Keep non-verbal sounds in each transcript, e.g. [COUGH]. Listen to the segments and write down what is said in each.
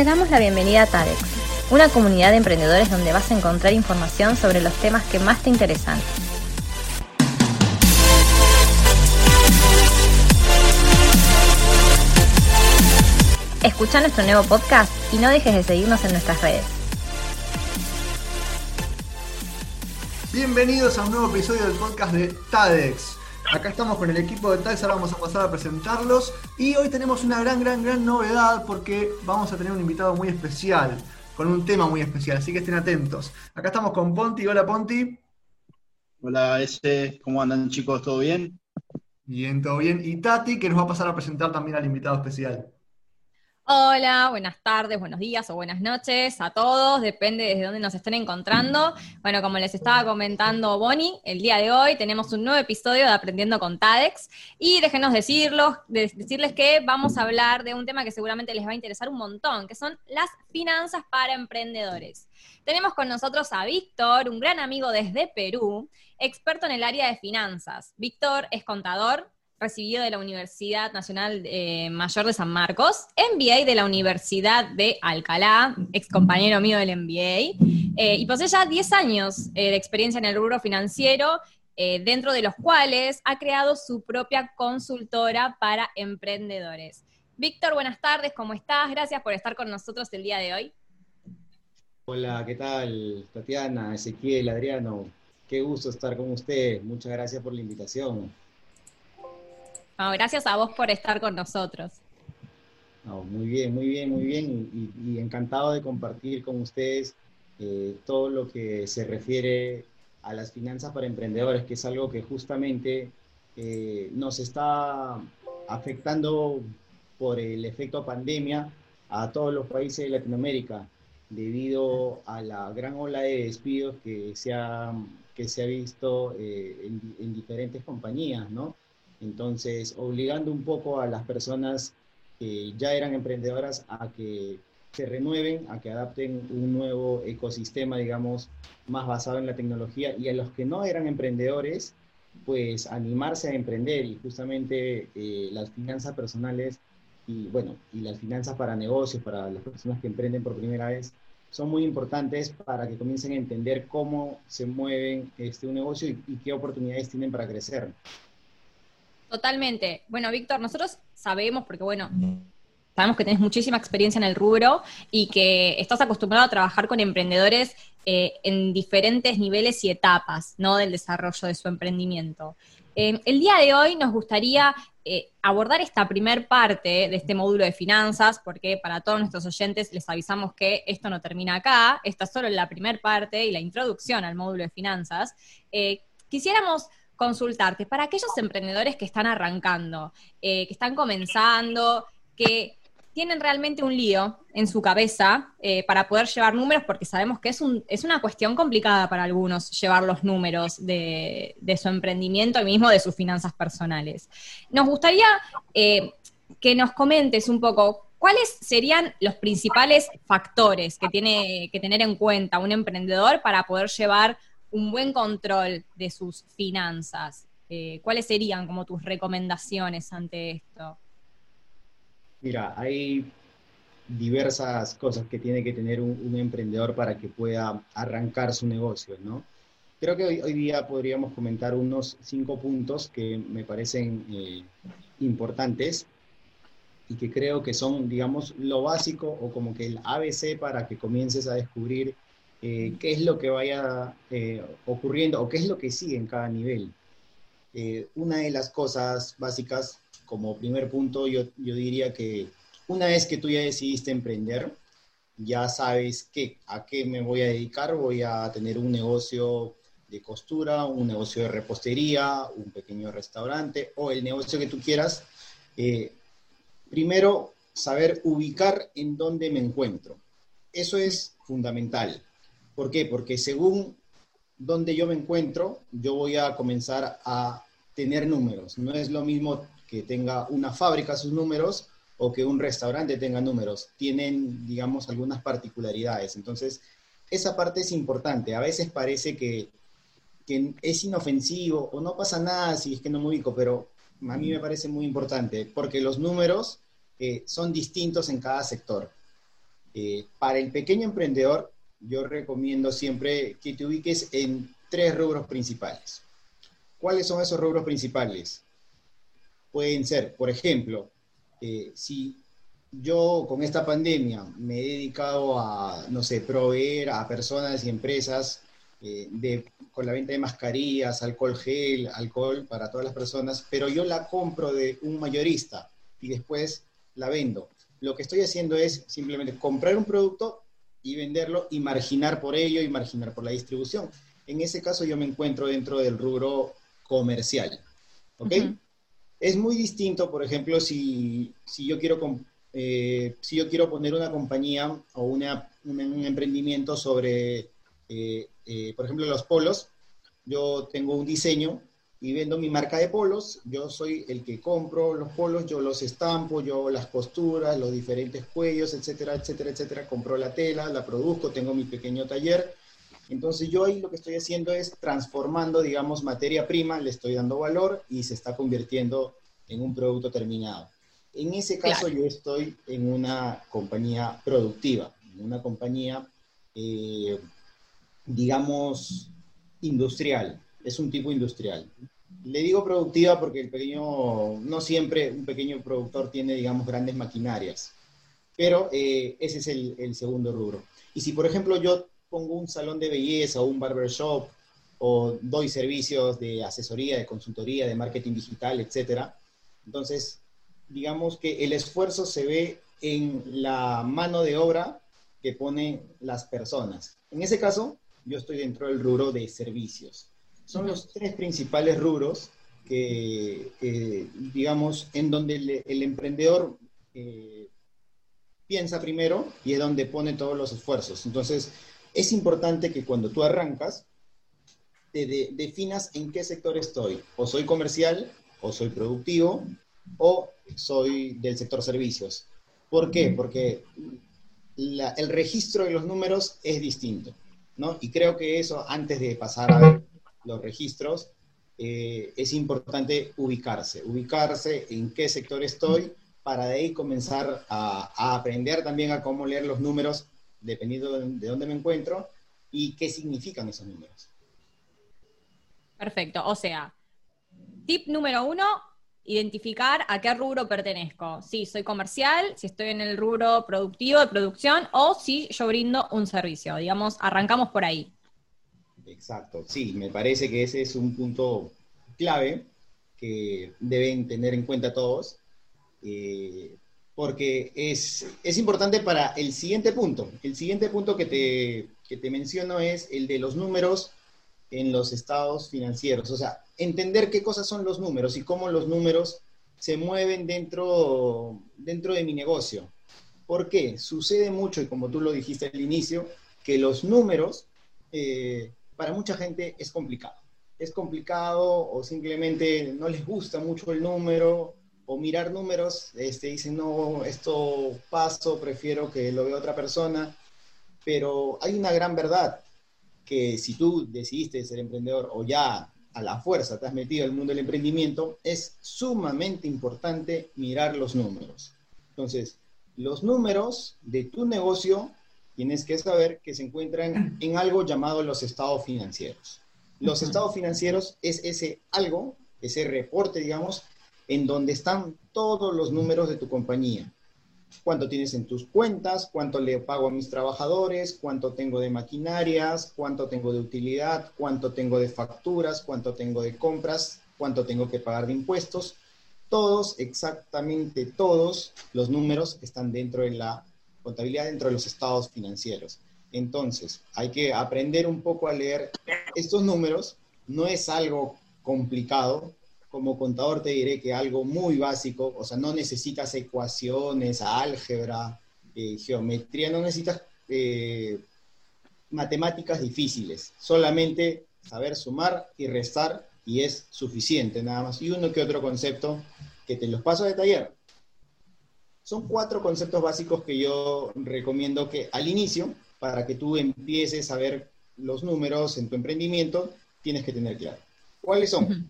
Te damos la bienvenida a TADEX, una comunidad de emprendedores donde vas a encontrar información sobre los temas que más te interesan. Escucha nuestro nuevo podcast y no dejes de seguirnos en nuestras redes. Bienvenidos a un nuevo episodio del podcast de TADEX. Acá estamos con el equipo de TADEX, ahora vamos a pasar a presentarlos. Y hoy tenemos una gran, gran, gran novedad porque vamos a tener un invitado muy especial, con un tema muy especial, así que estén atentos. Acá estamos con Ponti. Hola Ponti. Hola S, ¿cómo andan chicos? ¿Todo bien? Bien, todo bien. Y Tati, que nos va a pasar a presentar también al invitado especial. Hola, buenas tardes, buenos días o buenas noches a todos, depende desde dónde nos estén encontrando. Bueno, como les estaba comentando Bonnie, el día de hoy tenemos un nuevo episodio de Aprendiendo con TADEX y déjenos decirlos, decirles que vamos a hablar de un tema que seguramente les va a interesar un montón, que son las finanzas para emprendedores. Tenemos con nosotros a Víctor, un gran amigo desde Perú, experto en el área de finanzas. Víctor es contador, recibido de la Universidad Nacional eh, Mayor de San Marcos, MBA de la Universidad de Alcalá, ex compañero mío del MBA, eh, y posee ya 10 años eh, de experiencia en el rubro financiero, dentro de los cuales ha creado su propia consultora para emprendedores. Víctor, buenas tardes, ¿cómo estás? Gracias por estar con nosotros el día de hoy. Hola, ¿qué tal? Tatiana, Ezequiel, Adriano, qué gusto estar con ustedes. Muchas gracias por la invitación gracias a vos por estar con nosotros. muy bien, muy bien, muy bien. Y, encantado de compartir con ustedes eh, todo lo que se refiere a las finanzas para emprendedores, que es algo que justamente eh, nos está afectando por el efecto pandemia a todos los países de Latinoamérica, debido a la gran ola de despidos que se ha, que se ha visto eh, en, en diferentes compañías, ¿no? Entonces, obligando un poco a las personas que ya eran emprendedoras a que se renueven, a que adapten un nuevo ecosistema, digamos, más basado en la tecnología, y a los que no eran emprendedores, pues animarse a emprender y justamente eh, las finanzas personales y bueno, y las finanzas para negocios, para las personas que emprenden por primera vez, son muy importantes para que comiencen a entender cómo se mueven este, un negocio y qué oportunidades tienen para crecer. Totalmente. Bueno, Víctor, nosotros sabemos, porque bueno, sabemos que tenés muchísima experiencia en el rubro y que estás acostumbrado a trabajar con emprendedores eh, en diferentes niveles y etapas, ¿no? Del desarrollo de su emprendimiento. Eh, el día de hoy nos gustaría eh, abordar esta primer parte de este módulo de finanzas, porque para todos nuestros oyentes les avisamos que esto no termina acá, esta es solo la primer parte y la introducción al módulo de finanzas. quisiéramos consultarte para aquellos emprendedores que están arrancando, eh, que están comenzando, que tienen realmente un lío en su cabeza eh, para poder llevar números, porque sabemos que es, un, es una cuestión complicada para algunos llevar los números de, su emprendimiento y mismo de sus finanzas personales. Nos gustaría eh, que nos comentes un poco cuáles serían los principales factores que tiene que tener en cuenta un emprendedor para poder llevar un buen control de sus finanzas? Eh, ¿Cuáles serían como tus recomendaciones ante esto? Mira, hay diversas cosas que tiene que tener un, emprendedor para que pueda arrancar su negocio, ¿no? Creo que hoy, día podríamos comentar unos cinco puntos que me parecen eh, importantes y que creo que son, digamos, lo básico o como que el ABC para que comiences a descubrir eh, qué es lo que vaya eh, ocurriendo o qué es lo que sigue en cada nivel. Eh, una de las cosas básicas, como primer punto, yo, yo diría que una vez que tú ya decidiste emprender, ya sabes qué, a qué me voy a dedicar, voy a tener un negocio de costura, un negocio de repostería, un pequeño restaurante o el negocio que tú quieras. primero, saber ubicar en dónde me encuentro. Eso es fundamental. ¿Por qué? Porque según donde yo me encuentro, yo voy a comenzar a tener números. No es lo mismo que tenga una fábrica sus números o que un restaurante tenga números. Tienen, digamos, algunas particularidades. Entonces, esa parte es importante. A veces parece que, es inofensivo o no pasa nada si es que no me ubico, pero a mí me parece muy importante porque los números eh, son distintos en cada sector. Eh, para el pequeño emprendedor, yo recomiendo siempre que te ubiques en tres rubros principales. ¿Cuáles son esos rubros principales? Pueden ser, por ejemplo, eh, si yo con esta pandemia me he dedicado a, no sé, proveer a personas y empresas eh, con la venta de mascarillas, alcohol gel, alcohol para todas las personas, pero yo la compro de un mayorista y después la vendo. Lo que estoy haciendo es simplemente comprar un producto y venderlo y marginar por ello y marginar por la distribución. En ese caso yo me encuentro dentro del rubro comercial. ¿Ok? Es muy distinto, por ejemplo, si, si yo quiero eh, si yo quiero poner una compañía o una, un, emprendimiento sobre, eh, eh, por ejemplo, los polos, yo tengo un diseño y vendo mi marca de polos, yo soy el que compro los polos, yo los estampo, yo las costuras, los diferentes cuellos, etcétera, etcétera, etcétera, compro la tela, la produzco, tengo mi pequeño taller. Entonces yo ahí lo que estoy haciendo es transformando, digamos, materia prima, le estoy dando valor y se está convirtiendo en un producto terminado. En ese caso yo estoy en una compañía productiva, en una compañía, eh, digamos, industrial, es un tipo industrial. Le digo productiva porque el pequeño, no siempre un pequeño productor tiene, digamos, grandes maquinarias, pero eh, ese es el, el, segundo rubro. Y si, por ejemplo, yo pongo un salón de belleza o un barbershop o doy servicios de asesoría, de consultoría, de marketing digital, etcétera, entonces, digamos que el esfuerzo se ve en la mano de obra que ponen las personas. En ese caso, yo estoy dentro del rubro de servicios. Son los tres principales rubros que, digamos, en donde el, emprendedor eh, piensa primero y es donde pone todos los esfuerzos. Entonces, es importante que cuando tú arrancas, te definas en qué sector estoy. O soy comercial, o soy productivo o soy del sector servicios. ¿Por qué? Porque el registro de los números es distinto, ¿no? Y creo que eso, antes de pasar a ver los registros, eh, es importante ubicarse, ubicarse en qué sector estoy para de ahí comenzar a, aprender también a cómo leer los números dependiendo de dónde me encuentro y qué significan esos números. Perfecto, o sea, Tip número uno, identificar a qué rubro pertenezco. Si soy comercial, si estoy en el rubro productivo de producción o si yo brindo un servicio. Digamos, arrancamos por ahí. Exacto, sí, me parece que ese es un punto clave que deben tener en cuenta todos, eh, porque es, es, importante para el siguiente punto. El siguiente punto que te, que te menciono es el de los números en los estados financieros. O sea, entender qué cosas son los números y cómo los números se mueven dentro, dentro de mi negocio. ¿Por qué? Sucede mucho, y como tú lo dijiste al inicio, que los números eh, para mucha gente es complicado. Es complicado o simplemente no les gusta mucho el número o mirar números, este, dicen, no, esto paso, prefiero que lo vea otra persona. Pero hay una gran verdad que si tú decidiste ser emprendedor o ya a la fuerza te has metido al mundo del emprendimiento, es sumamente importante mirar los números. Entonces, los números de tu negocio tienes que saber que se encuentran en algo llamado los estados financieros. Los estados financieros es ese algo, ese reporte, digamos, en donde están todos los números de tu compañía cuánto tienes en tus cuentas, cuánto le pago a mis trabajadores, cuánto tengo de maquinarias, cuánto tengo de utilidad, cuánto tengo de facturas, cuánto tengo de compras, cuánto tengo que pagar de impuestos. Todos, exactamente todos los números están dentro de la contabilidad, dentro de los estados financieros. Entonces, hay que aprender un poco a leer estos números. No es algo complicado, como contador te diré que algo muy básico, o sea, no necesitas ecuaciones, álgebra, eh, geometría, no necesitas eh, matemáticas difíciles, solamente saber sumar y restar y es suficiente nada más. Y uno que otro concepto que te los paso de taller. Son cuatro conceptos básicos que yo recomiendo que al inicio, para que tú empieces a ver los números en tu emprendimiento, tienes que tener claro. ¿Cuáles son?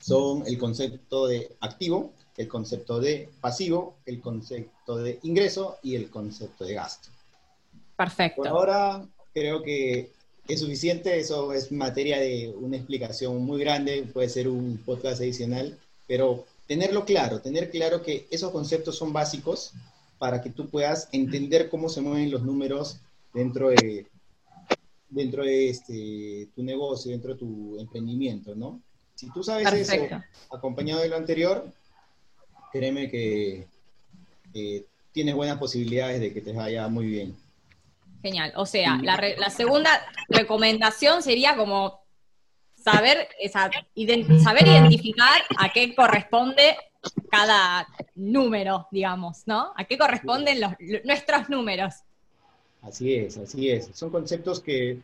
son el concepto de activo, el concepto de pasivo, el concepto de ingreso y el concepto de gasto. Perfecto. Por ahora creo que es suficiente, eso es materia de una explicación muy grande, puede ser un podcast adicional, pero tenerlo claro, tener claro que esos conceptos son básicos para que tú puedas entender cómo se mueven los números dentro de, dentro de este, tu negocio, dentro de tu emprendimiento, ¿no? Si tú sabes eso, acompañado de lo anterior, créeme que eh, tienes buenas posibilidades de que te vaya muy bien. Genial. O sea, la, segunda recomendación sería como saber, saber identificar a qué corresponde cada número, digamos, ¿no? ¿A qué corresponden los, nuestros números? Así es, así es. Son conceptos que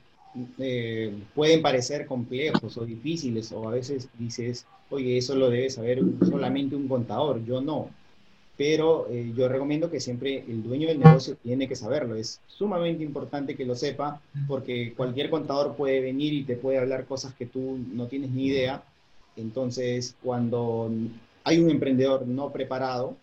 eh, pueden parecer complejos o difíciles, o a veces dices, oye, eso lo debe saber solamente un contador, yo no pero eh, yo recomiendo que siempre el dueño del negocio tiene que saberlo. Es sumamente importante que lo sepa porque cualquier contador puede venir y te puede hablar cosas que tú no tienes ni idea. Entonces, cuando hay un emprendedor no preparado,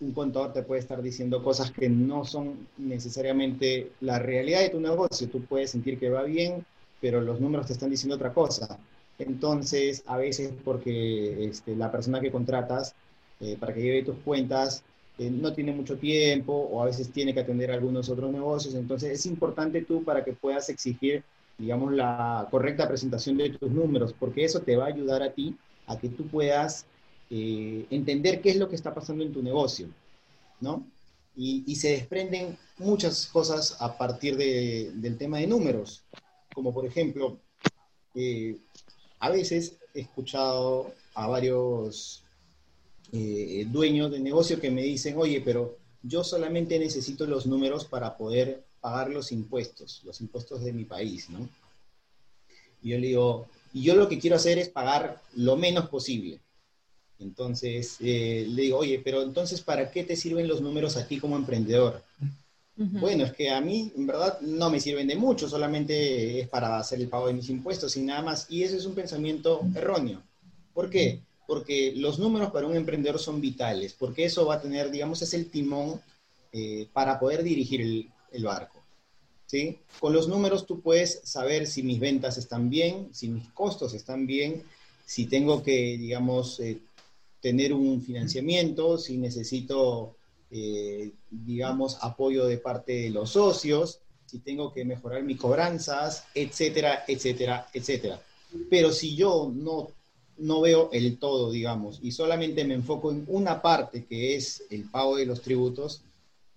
un contador te puede estar diciendo cosas que no son necesariamente la realidad de tu negocio. Tú puedes sentir que va bien, pero los números te están diciendo otra cosa. Entonces, a veces porque este, la persona que contratas eh, para que lleve tus cuentas, eh, no tiene mucho tiempo o a veces tiene que atender algunos otros negocios. Entonces es importante tú para que puedas exigir, digamos, la correcta presentación de tus números, porque eso te va a ayudar a ti a que tú puedas eh, entender qué es lo que está pasando en tu negocio, ¿no? Y, se desprenden muchas cosas a partir del tema de números, como por ejemplo, a veces he escuchado a varios eh, dueños de negocio que me dicen, oye, pero yo solamente necesito los números para poder pagar los impuestos, los impuestos de mi país, ¿no? Y yo le digo, y yo lo que quiero hacer es pagar lo menos posible. Entonces, eh, le digo, oye, pero entonces, ¿para qué te sirven los números a ti como emprendedor? Bueno, es que a mí, en verdad, no me sirven de mucho, solamente es para hacer el pago de mis impuestos y nada más. Y ese es un pensamiento erróneo. ¿Por qué? Porque los números para un emprendedor son vitales, porque eso va a tener, digamos, es el timón eh, para poder dirigir el, barco. ¿sí? Con los números tú puedes saber si mis ventas están bien, si mis costos están bien, si tengo que, digamos, eh, tener un financiamiento, si necesito, eh, digamos, apoyo de parte de los socios, si tengo que mejorar mis cobranzas, etcétera, etcétera, etcétera. Pero si yo no no veo el todo, digamos, y solamente me enfoco en una parte que es el pago de los tributos,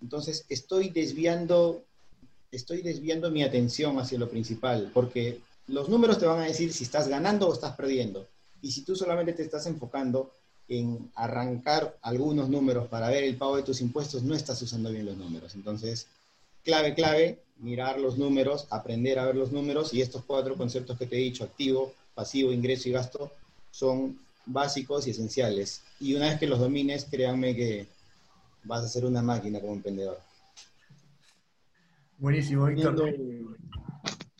entonces estoy desviando, estoy desviando mi atención hacia lo principal, porque los números te van a decir si estás ganando o estás perdiendo. Y si tú solamente te estás enfocando en arrancar algunos números para ver el pago de tus impuestos, no estás usando bien los números. Entonces, clave, clave, mirar los números, aprender a ver los números y estos cuatro conceptos que te he dicho, activo, pasivo, ingreso y gasto, son básicos y esenciales. Y una vez que los domines, créanme que vas a ser una máquina como emprendedor. Buenísimo, Víctor.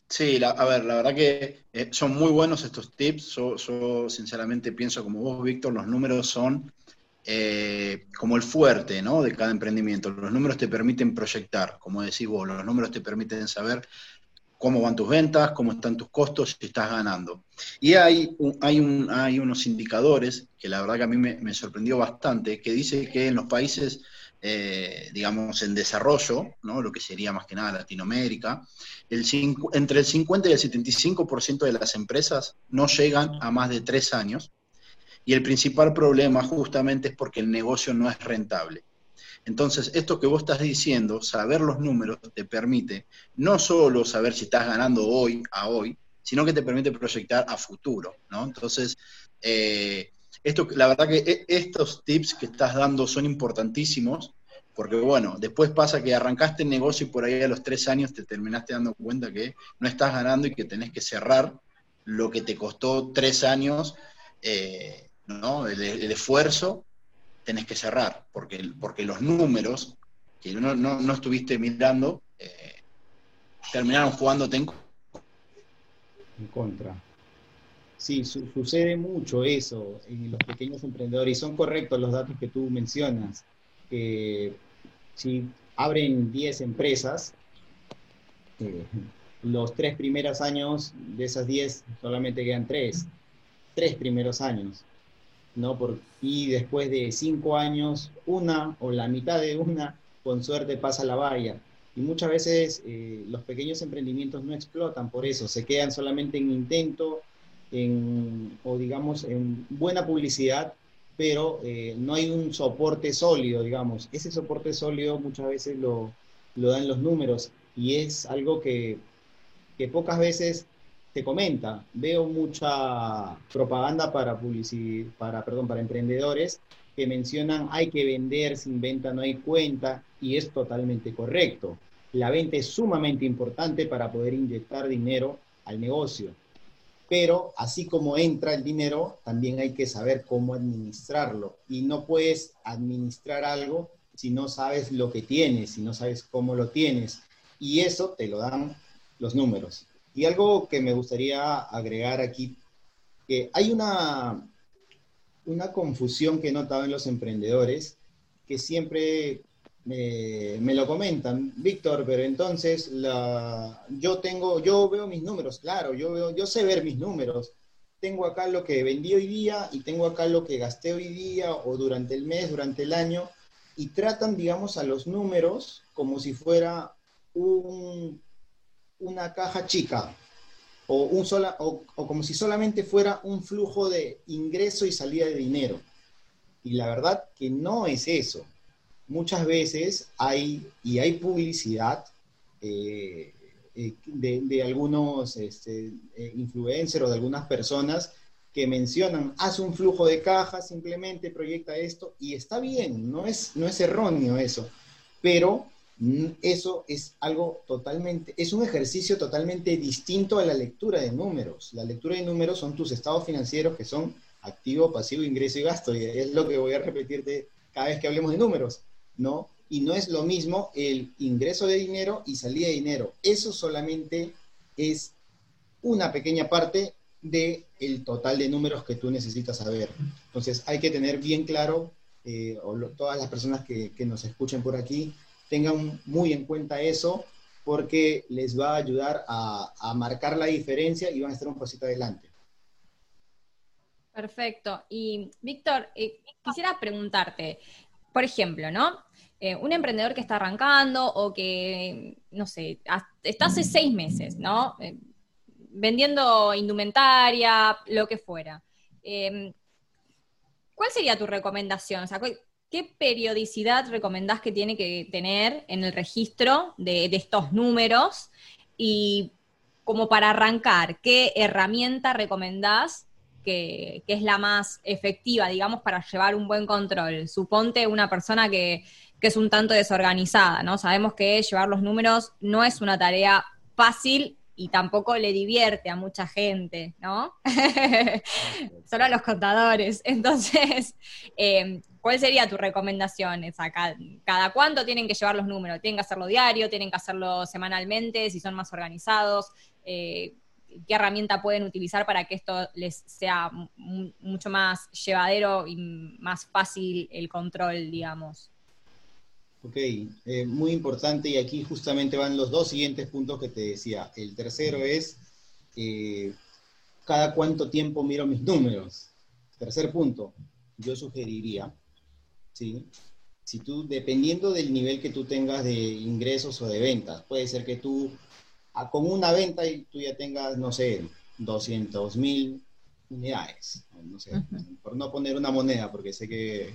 Sí, a ver, la verdad que eh, son muy buenos estos tips. Yo, sinceramente pienso como vos, Víctor, los números son eh, como el fuerte ¿no? de cada emprendimiento. Los números te permiten proyectar, como decís vos, los números te permiten saber cómo van tus ventas, cómo están tus costos, si estás ganando. Y hay, hay, un, hay unos indicadores que la verdad que a mí me, sorprendió bastante, que dice que en los países, eh, digamos, en desarrollo, ¿no? lo que sería más que nada Latinoamérica, el entre el 50 y el 75% de las empresas no llegan a más de tres años. Y el principal problema justamente es porque el negocio no es rentable. Entonces, esto que vos estás diciendo, saber los números, te permite no solo saber si estás ganando hoy a hoy, sino que te permite proyectar a futuro, ¿no? Entonces, eh, esto, la verdad que e, estos tips que estás dando son importantísimos, porque bueno, después pasa que arrancaste el negocio y por ahí a los tres años te terminaste dando cuenta que no estás ganando y que tenés que cerrar lo que te costó tres años, eh, ¿no? el esfuerzo tenés que cerrar, porque, porque los números que no, no, estuviste mirando eh, terminaron jugándote en, en contra. Sí, sucede mucho eso en los pequeños emprendedores y son correctos los datos que tú mencionas. si abren 10 empresas, eh, los tres primeros años de esas diez solamente quedan tres, tres primeros años, ¿no? Por, y después de cinco años, una o la mitad de una, con suerte pasa la valla. Y muchas veces eh, los pequeños emprendimientos no explotan por eso, se quedan solamente en intento en, o digamos en buena publicidad, pero eh, no hay un soporte sólido, digamos. Ese soporte sólido muchas veces lo, lo dan los números y es algo que que pocas veces te comenta. Veo mucha propaganda para publicidad, para, perdón, para emprendedores que mencionan hay que vender, sin venta no hay cuenta, y es totalmente correcto. La venta es sumamente importante para poder inyectar dinero al negocio. Pero así como entra el dinero, también hay que saber cómo administrarlo. Y no puedes administrar algo si no sabes lo que tienes, si no sabes cómo lo tienes. Y eso te lo dan los números. Y algo que me gustaría agregar aquí, que hay una, una confusión que he notado en los emprendedores, que siempre me, lo comentan, Víctor, pero entonces la, yo tengo, yo veo mis números, claro, yo veo, yo sé ver mis números. Tengo acá lo que vendí hoy día y tengo acá lo que gasté hoy día o durante el mes, durante el año, y tratan, digamos, a los números como si fuera un, una caja chica o, un sola, o, como si solamente fuera un flujo de ingreso y salida de dinero. Y la verdad que no es eso. Muchas veces hay, y hay publicidad eh, eh, de, algunos este, eh, influencers o de algunas personas que mencionan, hace un flujo de caja, simplemente proyecta esto, y está bien, no es, no es erróneo eso, pero eso es algo totalmente, es un ejercicio totalmente distinto a la lectura de números. La lectura de números son tus estados financieros que son activo, pasivo, ingreso y gasto. Y es lo que voy a repetirte cada vez que hablemos de números, ¿no? Y no es lo mismo el ingreso de dinero y salida de dinero. Eso solamente es una pequeña parte del el total de números que tú necesitas saber. Entonces hay que tener bien claro, eh, todas las personas que, que nos escuchen por aquí, tengan muy en cuenta eso porque les va a ayudar a, marcar la diferencia y van a estar un pasito adelante. Perfecto. Y Víctor, eh, quisiera preguntarte, por ejemplo, ¿no? Eh, un emprendedor que está arrancando o que, no sé, está hace seis meses, ¿no? Eh, vendiendo indumentaria, lo que fuera. ¿Cuál sería tu recomendación? O sea, ¿qué periodicidad recomendás que tiene que tener en el registro de, estos números? Y como para arrancar, ¿qué herramienta recomendás que, es la más efectiva, digamos, para llevar un buen control? Suponte una persona que, es un tanto desorganizada, ¿no? Sabemos que llevar los números no es una tarea fácil y tampoco le divierte a mucha gente, ¿no? [LAUGHS] Solo a los contadores. Entonces, [LAUGHS] eh, ¿cuál sería tu recomendación? cada, cuánto tienen que llevar los números? ¿Tienen que hacerlo diario? ¿Tienen que hacerlo semanalmente? Si son más organizados. Eh, ¿Qué herramienta pueden utilizar para que esto les sea mucho más llevadero y más fácil el control, digamos? Ok, eh, muy importante y aquí justamente van los dos siguientes puntos que te decía. El tercero es eh, cada cuánto tiempo miro mis números. Tercer punto, yo sugeriría, ¿sí? si tú, dependiendo del nivel que tú tengas de ingresos o de ventas, puede ser que tú con una venta y tú ya tengas, no sé, 200 mil unidades, no sé, por no poner una moneda, porque sé que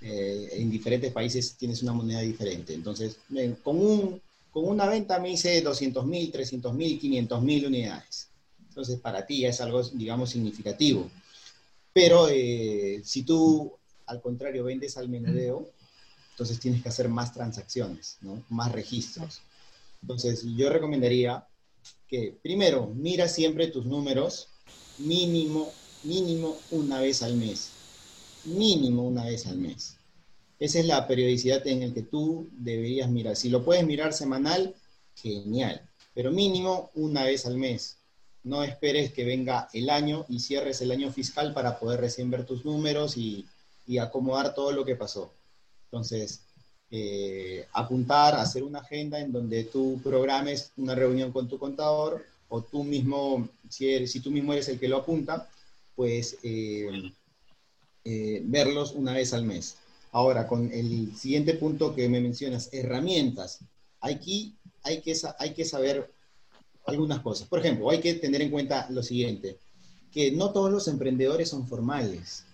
eh, en diferentes países tienes una moneda diferente. Entonces, con, un, con una venta me hice 200 mil, 300 mil, 500 mil unidades. Entonces, para ti es algo, digamos, significativo. Pero eh, si tú, al contrario, vendes al menudeo, entonces tienes que hacer más transacciones, ¿no? más registros. Entonces, yo recomendaría que, primero, mira siempre tus números mínimo, mínimo una vez al mes mínimo una vez al mes. Esa es la periodicidad en la que tú deberías mirar. Si lo puedes mirar semanal, genial, pero mínimo una vez al mes. No esperes que venga el año y cierres el año fiscal para poder recién ver tus números y, acomodar todo lo que pasó. Entonces, eh, apuntar, hacer una agenda en donde tú programes una reunión con tu contador o tú mismo, si, si tú mismo eres el que lo apunta, pues eh, eh, verlos una vez al mes. Ahora, con el siguiente punto que me mencionas, herramientas. Aquí hay que, hay que saber algunas cosas. Por ejemplo, hay que tener en cuenta lo siguiente, que no todos los emprendedores son formales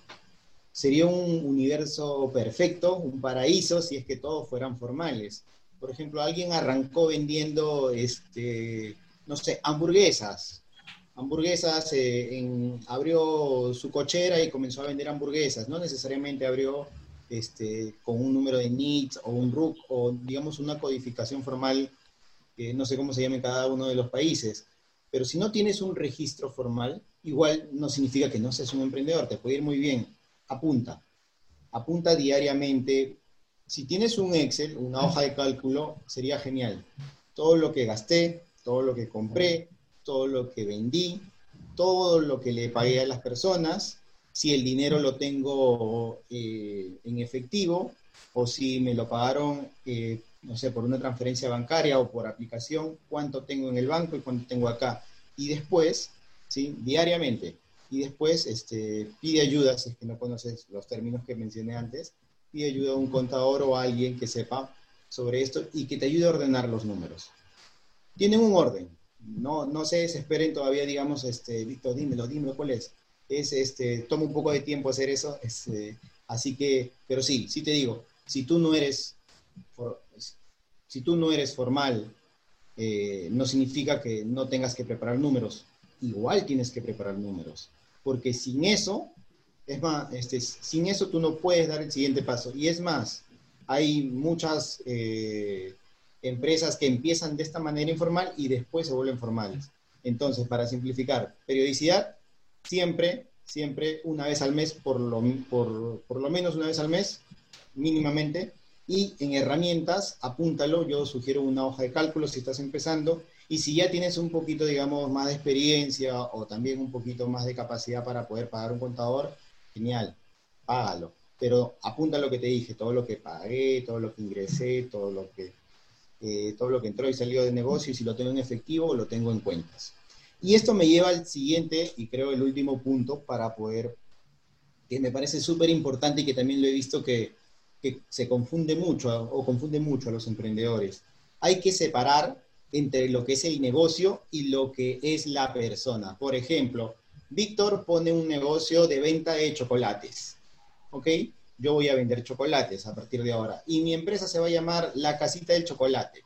sería un universo perfecto, un paraíso, si es que todos fueran formales. Por ejemplo, alguien arrancó vendiendo, este, no sé, hamburguesas. Hamburguesas, eh, abrió su cochera y comenzó a vender hamburguesas. No necesariamente abrió este, con un número de NITS o un RUC o, digamos, una codificación formal, no sé cómo se llama en cada uno de los países. Pero si no tienes un registro formal, igual no significa que no seas un emprendedor, te puede ir muy bien apunta. Apunta diariamente. Si tienes un Excel, una hoja de cálculo, sería genial. Todo lo que gasté, todo lo que compré, todo lo que vendí, todo lo que le pagué a las personas, si el dinero lo tengo eh, en efectivo o si me lo pagaron, eh, no sé, por una transferencia bancaria o por aplicación, cuánto tengo en el banco y cuánto tengo acá. Y después, ¿sí? diariamente, y después este, pide ayuda, si es que no conoces los términos que mencioné antes, pide ayuda a un contador o a alguien que sepa sobre esto y que te ayude a ordenar los números. Tienen un orden, no, no se desesperen todavía, digamos, este, Víctor, dímelo, dímelo cuál es. Es, este, toma un poco de tiempo hacer eso, [LAUGHS] este, así que, pero sí, sí te digo, si tú no eres, si tú no eres formal, eh, no significa que no tengas que preparar números, igual tienes que preparar números porque sin eso, es más, este, sin eso tú no puedes dar el siguiente paso. Y es más, hay muchas eh, empresas que empiezan de esta manera informal y después se vuelven formales. Entonces, para simplificar, periodicidad, siempre, siempre una vez al mes, por lo, por, por lo menos una vez al mes, mínimamente. Y en herramientas, apúntalo, yo sugiero una hoja de cálculo si estás empezando y si ya tienes un poquito, digamos, más de experiencia o también un poquito más de capacidad para poder pagar un contador, genial, págalo. Pero apunta lo que te dije, todo lo que pagué, todo lo que ingresé, todo lo que, eh, todo lo que entró y salió de negocio, si lo tengo en efectivo, lo tengo en cuentas. Y esto me lleva al siguiente y creo el último punto para poder, que me parece súper importante y que también lo he visto que, que se confunde mucho o confunde mucho a los emprendedores. Hay que separar entre lo que es el negocio y lo que es la persona. Por ejemplo, Víctor pone un negocio de venta de chocolates, ¿ok? Yo voy a vender chocolates a partir de ahora y mi empresa se va a llamar La Casita del Chocolate.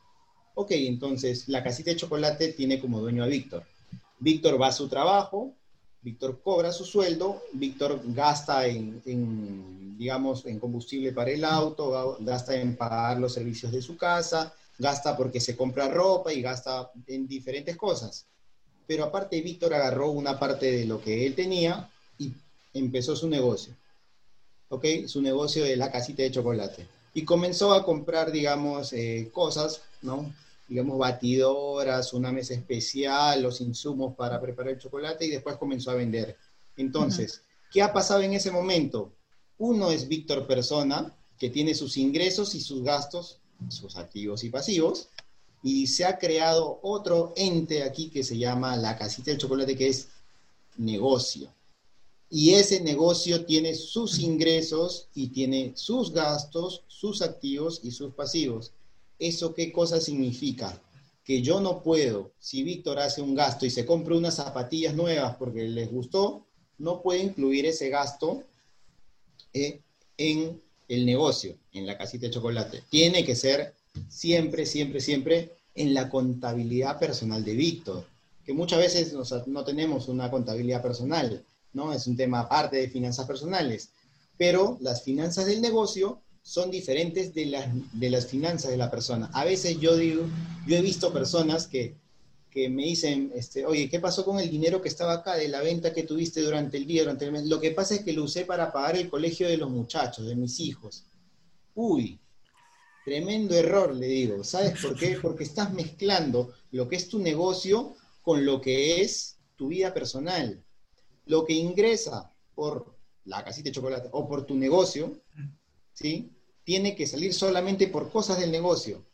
Ok, entonces la Casita de Chocolate tiene como dueño a Víctor. Víctor va a su trabajo, Víctor cobra su sueldo, Víctor gasta en, digamos, en combustible para el auto, gasta en pagar los servicios de su casa, gasta porque se compra ropa y gasta en diferentes cosas. Pero aparte, Víctor agarró una parte de lo que él tenía y empezó su negocio. ¿Ok? Su negocio de la casita de chocolate. Y comenzó a comprar, digamos, eh, cosas, ¿no? Digamos, batidoras, una mesa especial, los insumos para preparar el chocolate y después comenzó a vender. Entonces, ¿qué ha pasado en ese momento? Uno es Víctor Persona, que tiene sus ingresos y sus gastos sus activos y pasivos, y se ha creado otro ente aquí que se llama la casita del chocolate, que es negocio. Y ese negocio tiene sus ingresos y tiene sus gastos, sus activos y sus pasivos. ¿Eso qué cosa significa? Que yo no puedo, si Víctor hace un gasto y se compra unas zapatillas nuevas porque les gustó, no puede incluir ese gasto eh, en el negocio en la casita de chocolate. Tiene que ser siempre, siempre, siempre en la contabilidad personal de Víctor, que muchas veces no tenemos una contabilidad personal, ¿no? Es un tema aparte de finanzas personales, pero las finanzas del negocio son diferentes de las, de las finanzas de la persona. A veces yo digo, yo he visto personas que que me dicen, este, oye, ¿qué pasó con el dinero que estaba acá de la venta que tuviste durante el día, durante el mes? Lo que pasa es que lo usé para pagar el colegio de los muchachos, de mis hijos. Uy, tremendo error, le digo. ¿Sabes por qué? Porque estás mezclando lo que es tu negocio con lo que es tu vida personal. Lo que ingresa por la casita de chocolate o por tu negocio, ¿sí? tiene que salir solamente por cosas del negocio.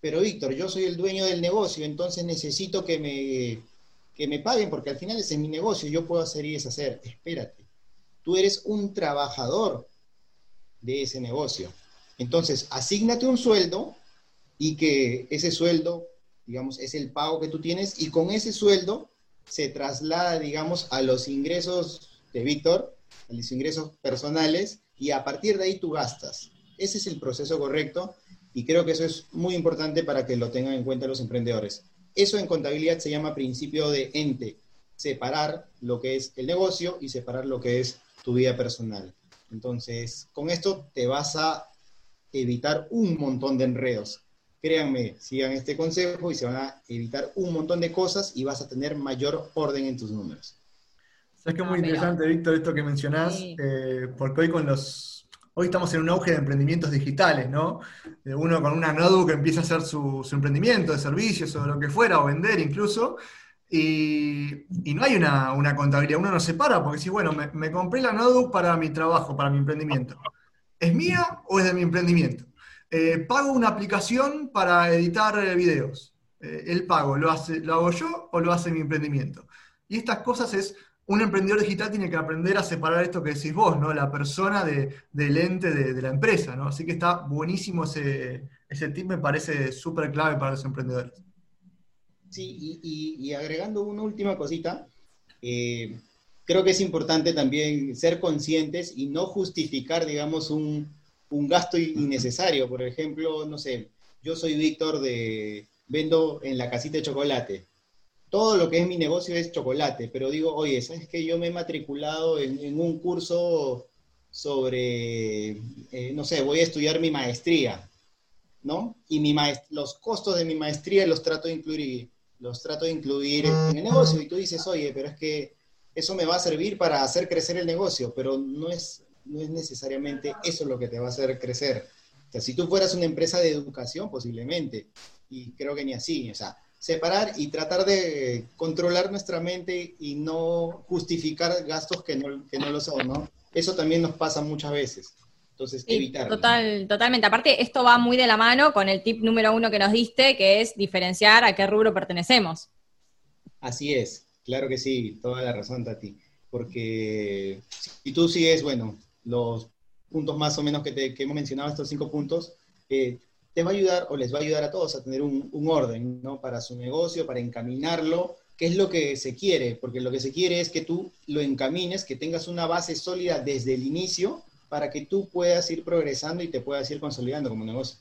Pero Víctor, yo soy el dueño del negocio, entonces necesito que me, que me paguen porque al final ese es mi negocio, yo puedo hacer y deshacer. Espérate, tú eres un trabajador de ese negocio. Entonces, asígnate un sueldo y que ese sueldo, digamos, es el pago que tú tienes y con ese sueldo se traslada, digamos, a los ingresos de Víctor, a los ingresos personales y a partir de ahí tú gastas. Ese es el proceso correcto y creo que eso es muy importante para que lo tengan en cuenta los emprendedores. Eso en contabilidad se llama principio de ente, separar lo que es el negocio y separar lo que es tu vida personal. Entonces, con esto te vas a evitar un montón de enredos. Créanme, sigan este consejo y se van a evitar un montón de cosas y vas a tener mayor orden en tus números. Sabes que es muy ah, interesante, Víctor, esto que mencionás, eh, porque hoy con los hoy estamos en un auge de emprendimientos digitales, ¿no? Uno con una notebook empieza a hacer su, emprendimiento de servicios o lo que fuera, o vender incluso, y, no hay una, contabilidad, uno no se para porque si, bueno, me, compré la notebook para mi trabajo, para mi emprendimiento. ¿Es mía o es de mi emprendimiento? Eh, pago una aplicación para editar eh, videos. Eh, el pago, ¿lo, ¿lo hago yo o lo hace mi emprendimiento? Y estas cosas es, un emprendedor digital tiene que aprender a separar esto que decís vos, ¿no? La persona del ente de, la empresa, ¿no? Así que está buenísimo ese, tip, me parece súper clave para los emprendedores. Sí, y, agregando una última cosita, creo que es importante también ser conscientes y no justificar, digamos, un, un gasto innecesario. Por ejemplo, no sé, yo soy Víctor de, vendo en la casita de chocolate. Todo lo que es mi negocio es chocolate, pero digo, oye, ¿sabes que Yo me he matriculado en, un curso sobre, eh, no sé, voy a estudiar mi maestría, ¿no? Y mi los costos de mi maestría los trato de incluir, los trato de incluir en el negocio. Y tú dices, oye, pero es que eso me va a servir para hacer crecer el negocio, pero no es, no es necesariamente eso lo que te va a hacer crecer. O sea, si tú fueras una empresa de educación, posiblemente, y creo que ni así, o sea, separar y tratar de controlar nuestra mente y no justificar gastos que no, que no lo son, ¿no? Eso también nos pasa muchas veces. Entonces, evitar. Total, totalmente. Aparte, esto va muy de la mano con el tip número uno que nos diste, que es diferenciar a qué rubro pertenecemos. Así es, claro que sí, toda la razón, Tati. Porque si tú sigues, bueno, los puntos más o menos que, te, hemos mencionado, estos cinco puntos, eh, te va a ayudar o les va a ayudar a todos a tener un, orden, ¿no? Para su negocio, para encaminarlo, qué es lo que se quiere, porque lo que se quiere es que tú lo encamines, que tengas una base sólida desde el inicio para que tú puedas ir progresando y te puedas ir consolidando como negocio.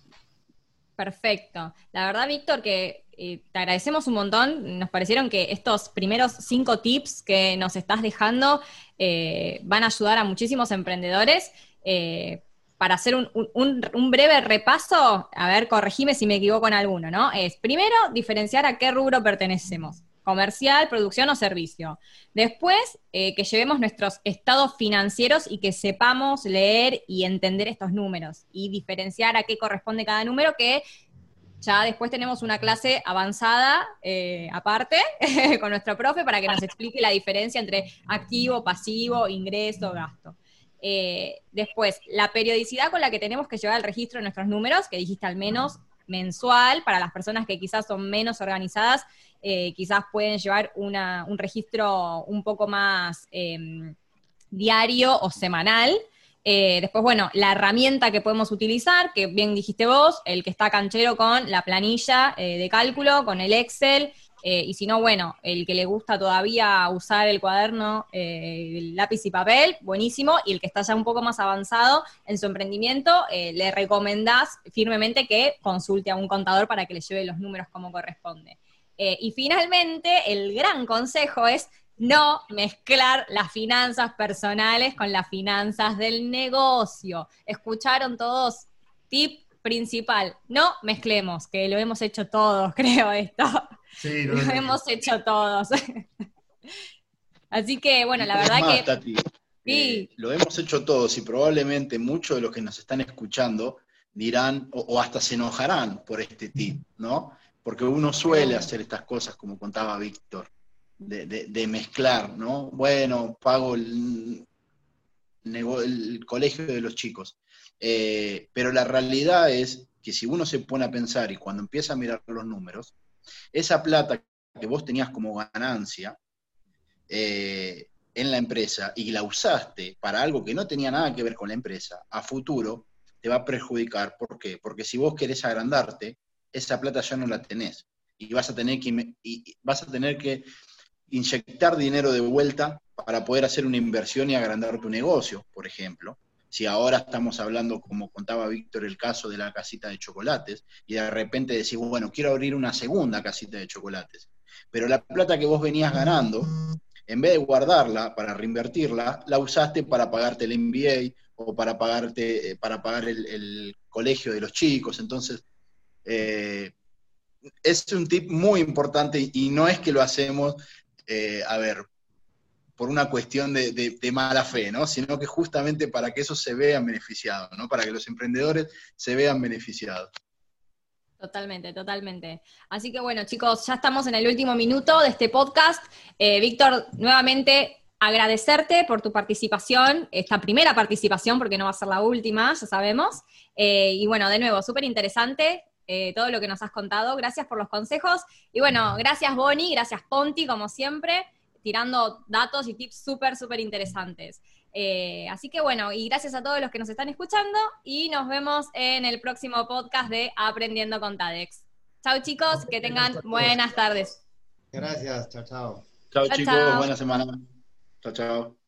Perfecto. La verdad, Víctor, que eh, te agradecemos un montón. Nos parecieron que estos primeros cinco tips que nos estás dejando eh, van a ayudar a muchísimos emprendedores. Eh, para hacer un, breve repaso, a ver, corregime si me equivoco en alguno, ¿no? Es primero diferenciar a qué rubro pertenecemos, comercial, producción o servicio. Después, que llevemos nuestros estados financieros y que sepamos leer y entender estos números y diferenciar a qué corresponde cada número, que ya después tenemos una clase avanzada eh, aparte [LAUGHS] con nuestro profe para que nos explique la diferencia entre activo, pasivo, ingreso, gasto. Eh, después, la periodicidad con la que tenemos que llevar el registro de nuestros números, que dijiste al menos mensual, para las personas que quizás son menos organizadas, eh, quizás pueden llevar un registro un poco más em, diario o semanal. Eh, después, bueno, la herramienta que podemos utilizar, que bien dijiste vos, el que está canchero con la planilla de cálculo, con el Excel, eh, y si no, bueno, el que le gusta todavía usar el cuaderno, el lápiz y papel, buenísimo, y el que está ya un poco más avanzado en su emprendimiento, le recomendás firmemente que consulte a un contador para que le lleve los números como corresponde. y finalmente, el gran consejo es no mezclar las finanzas personales con las finanzas del negocio. ¿Escucharon todos? Tip principal, no mezclemos, que lo hemos hecho todos, [LAUGHS] creo esto. Sí, lo, hemos hecho todos. [LAUGHS] Así que, bueno, la verdad que... Eh, lo hemos hecho todos y probablemente muchos de los que nos están escuchando dirán o, hasta se enojarán por este tip, ¿no? Porque uno suele hacer estas cosas, como contaba Víctor de, mezclar, ¿no? Bueno, pago el colegio de los chicos. Eh, pero la realidad es que si uno se pone a pensar y cuando empieza a mirar los números, esa plata que vos tenías como ganancia eh, en la empresa y la usaste para algo que no tenía nada que ver con la empresa, a futuro te va a perjudicar. ¿Por qué? Porque si vos querés agrandarte, esa plata ya no la tenés. Y vas a tener que, y vas a tener que inyectar dinero de vuelta para poder hacer una inversión y agrandar tu negocio, por ejemplo. Si ahora estamos hablando, como contaba Víctor, el caso de la casita de chocolates, y de repente decís, bueno, quiero abrir una segunda casita de chocolates. Pero la plata que vos venías ganando, en vez de guardarla para reinvertirla, la usaste para pagarte el MBA o para pagarte, eh, para pagar el, colegio de los chicos. Entonces, eh, es un tip muy importante y no es que lo hacemos, eh, a ver, por una cuestión de, mala fe, ¿no? Sino que justamente para que eso se vean beneficiados, ¿no? Para que los emprendedores se vean beneficiados. Totalmente, totalmente. Así que bueno, chicos, ya estamos en el último minuto de este podcast. Víctor, nuevamente agradecerte por tu participación, esta primera participación, porque no va a ser la última, ya sabemos. Eh, y bueno, de nuevo, súper interesante eh, todo lo que nos has contado. Gracias por los consejos. Y bueno, gracias Bonnie, gracias Ponti, como siempre, tirando datos y tips súper, súper interesantes. Eh, así que bueno, y gracias a todos los que nos están escuchando y nos vemos en el próximo podcast de Aprendiendo con TADEX. Chao chicos, que tengan buenas tardes. Gracias, chao, chao. Chao chicos, buena semana. Chao, chao.